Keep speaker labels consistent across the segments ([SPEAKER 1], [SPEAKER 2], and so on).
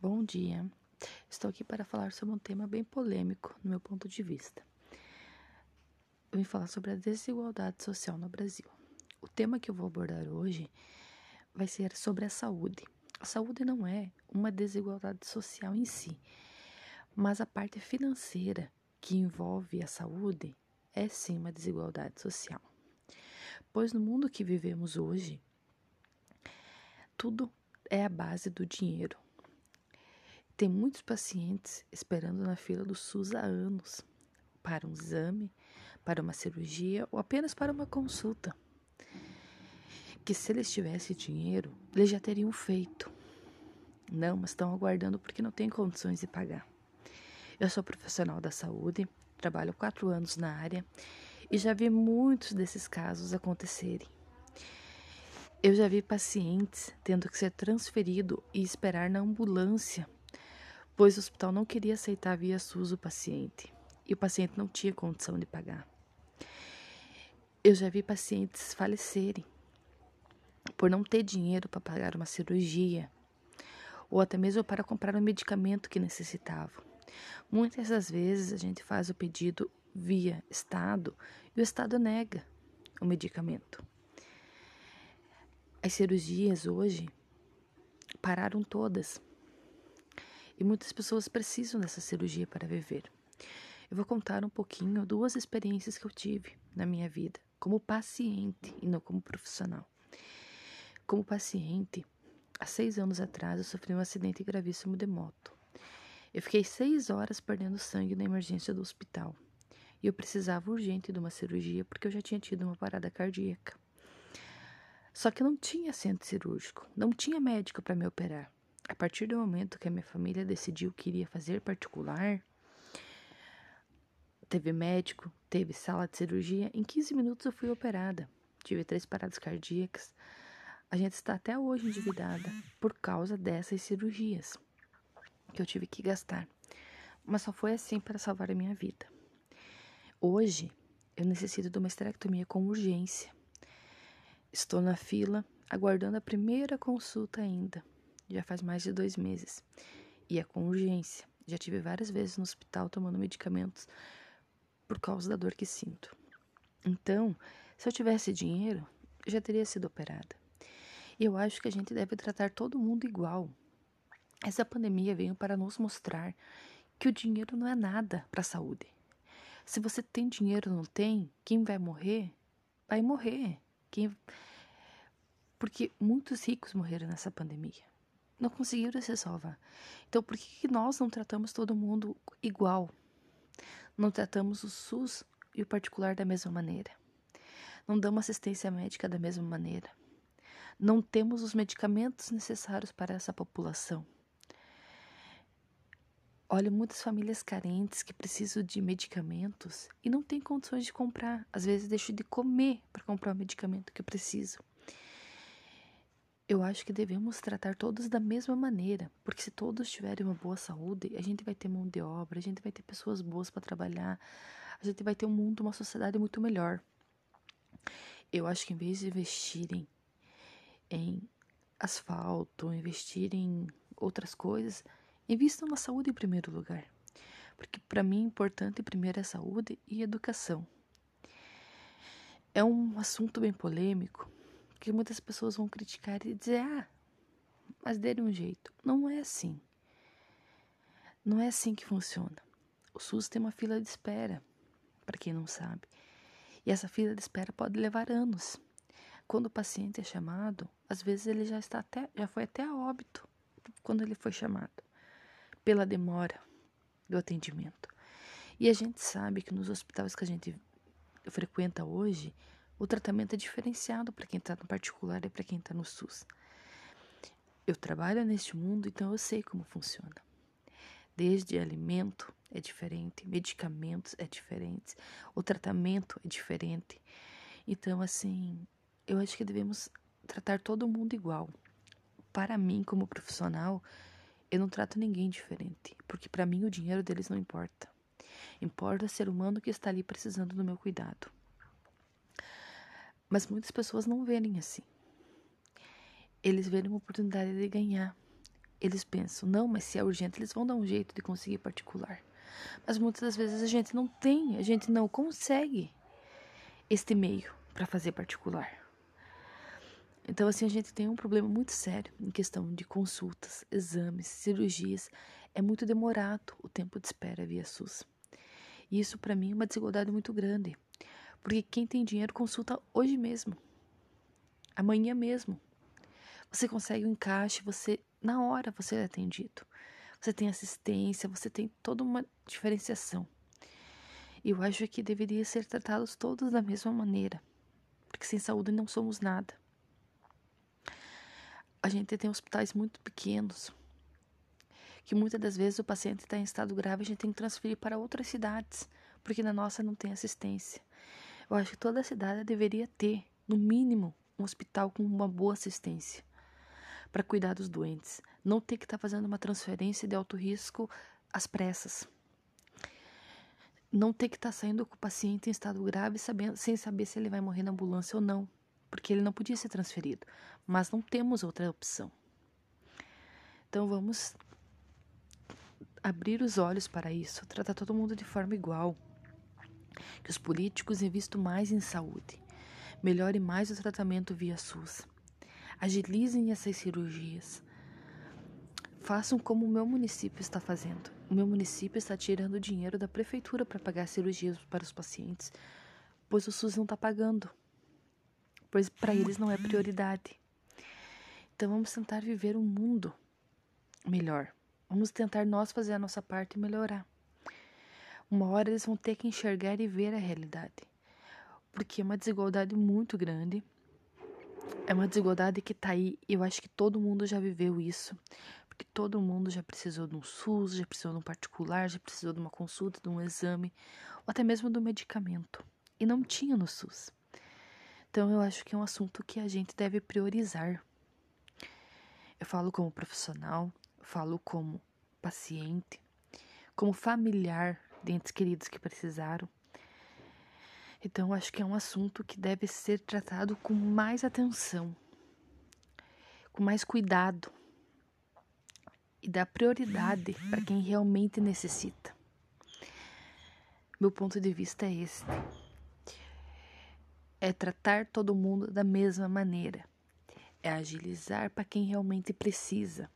[SPEAKER 1] Bom dia. Estou aqui para falar sobre um tema bem polêmico, no meu ponto de vista. Eu vim falar sobre a desigualdade social no Brasil. O tema que eu vou abordar hoje vai ser sobre a saúde. A saúde não é uma desigualdade social em si, mas a parte financeira que envolve a saúde é sim uma desigualdade social. Pois no mundo que vivemos hoje, tudo é a base do dinheiro tem muitos pacientes esperando na fila do SUS há anos para um exame, para uma cirurgia ou apenas para uma consulta. Que se eles tivessem dinheiro, eles já teriam feito. Não, mas estão aguardando porque não têm condições de pagar. Eu sou profissional da saúde, trabalho quatro anos na área e já vi muitos desses casos acontecerem. Eu já vi pacientes tendo que ser transferido e esperar na ambulância pois o hospital não queria aceitar via SUS o paciente e o paciente não tinha condição de pagar. Eu já vi pacientes falecerem por não ter dinheiro para pagar uma cirurgia ou até mesmo para comprar um medicamento que necessitavam. Muitas das vezes a gente faz o pedido via Estado e o Estado nega o medicamento. As cirurgias hoje pararam todas e muitas pessoas precisam dessa cirurgia para viver. Eu vou contar um pouquinho duas experiências que eu tive na minha vida, como paciente e não como profissional. Como paciente, há seis anos atrás eu sofri um acidente gravíssimo de moto. Eu fiquei seis horas perdendo sangue na emergência do hospital e eu precisava urgente de uma cirurgia porque eu já tinha tido uma parada cardíaca. Só que não tinha centro cirúrgico, não tinha médico para me operar. A partir do momento que a minha família decidiu que iria fazer particular, teve médico, teve sala de cirurgia, em 15 minutos eu fui operada. Tive três paradas cardíacas. A gente está até hoje endividada por causa dessas cirurgias que eu tive que gastar. Mas só foi assim para salvar a minha vida. Hoje, eu necessito de uma esterectomia com urgência. Estou na fila, aguardando a primeira consulta ainda já faz mais de dois meses. E é com urgência. Já tive várias vezes no hospital tomando medicamentos por causa da dor que sinto. Então, se eu tivesse dinheiro, eu já teria sido operada. E eu acho que a gente deve tratar todo mundo igual. Essa pandemia veio para nos mostrar que o dinheiro não é nada para a saúde. Se você tem dinheiro ou não tem, quem vai morrer, vai morrer. Quem... Porque muitos ricos morreram nessa pandemia não conseguiram se salvar. Então, por que nós não tratamos todo mundo igual? Não tratamos o SUS e o particular da mesma maneira? Não damos assistência médica da mesma maneira? Não temos os medicamentos necessários para essa população? Olha, muitas famílias carentes que precisam de medicamentos e não têm condições de comprar. Às vezes deixam de comer para comprar o medicamento que precisam. Eu acho que devemos tratar todos da mesma maneira, porque se todos tiverem uma boa saúde, a gente vai ter mão de obra, a gente vai ter pessoas boas para trabalhar, a gente vai ter um mundo, uma sociedade muito melhor. Eu acho que em vez de investirem em asfalto, investirem em outras coisas, invistam na saúde em primeiro lugar. Porque para mim importante primeiro é saúde e educação. É um assunto bem polêmico, que muitas pessoas vão criticar e dizer: ah, mas dele um jeito. Não é assim. Não é assim que funciona. O SUS tem uma fila de espera, para quem não sabe. E essa fila de espera pode levar anos. Quando o paciente é chamado, às vezes ele já está até, já foi até a óbito quando ele foi chamado, pela demora do atendimento. E a gente sabe que nos hospitais que a gente frequenta hoje, o tratamento é diferenciado para quem está no particular e para quem está no SUS. Eu trabalho neste mundo, então eu sei como funciona. Desde alimento é diferente, medicamentos é diferente, o tratamento é diferente. Então, assim, eu acho que devemos tratar todo mundo igual. Para mim, como profissional, eu não trato ninguém diferente, porque para mim o dinheiro deles não importa. Importa ser humano que está ali precisando do meu cuidado. Mas muitas pessoas não verem assim. Eles verem uma oportunidade de ganhar, eles pensam, não, mas se é urgente, eles vão dar um jeito de conseguir particular. Mas muitas das vezes a gente não tem, a gente não consegue este meio para fazer particular. Então, assim, a gente tem um problema muito sério em questão de consultas, exames, cirurgias. É muito demorado o tempo de espera via SUS. E isso, para mim, é uma desigualdade muito grande. Porque quem tem dinheiro consulta hoje mesmo, amanhã mesmo. Você consegue um encaixe, você na hora você é atendido. Você tem assistência, você tem toda uma diferenciação. Eu acho que deveria ser tratados todos da mesma maneira, porque sem saúde não somos nada a gente tem hospitais muito pequenos, que muitas das vezes o paciente está em estado grave, a gente tem que transferir para outras cidades, porque na nossa não tem assistência. Eu acho que toda cidade deveria ter, no mínimo, um hospital com uma boa assistência para cuidar dos doentes, não ter que estar tá fazendo uma transferência de alto risco às pressas. Não ter que estar tá saindo com o paciente em estado grave sabendo, sem saber se ele vai morrer na ambulância ou não porque ele não podia ser transferido, mas não temos outra opção. Então vamos abrir os olhos para isso, tratar todo mundo de forma igual. Que os políticos investam mais em saúde, melhore mais o tratamento via SUS, agilizem essas cirurgias. Façam como o meu município está fazendo. O meu município está tirando dinheiro da prefeitura para pagar cirurgias para os pacientes, pois o SUS não está pagando pois para eles não é prioridade. Então vamos tentar viver um mundo melhor. Vamos tentar nós fazer a nossa parte e melhorar. Uma hora eles vão ter que enxergar e ver a realidade. Porque é uma desigualdade muito grande. É uma desigualdade que está aí. Eu acho que todo mundo já viveu isso. Porque todo mundo já precisou de um SUS, já precisou de um particular, já precisou de uma consulta, de um exame, ou até mesmo do medicamento. E não tinha no SUS. Então eu acho que é um assunto que a gente deve priorizar. Eu falo como profissional, falo como paciente, como familiar de entes queridos que precisaram. Então acho que é um assunto que deve ser tratado com mais atenção, com mais cuidado e dar prioridade para quem realmente necessita. Meu ponto de vista é este é tratar todo mundo da mesma maneira, é agilizar para quem realmente precisa,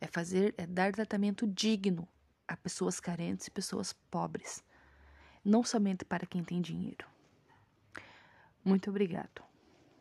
[SPEAKER 1] é fazer, é dar tratamento digno a pessoas carentes e pessoas pobres, não somente para quem tem dinheiro. Muito obrigado.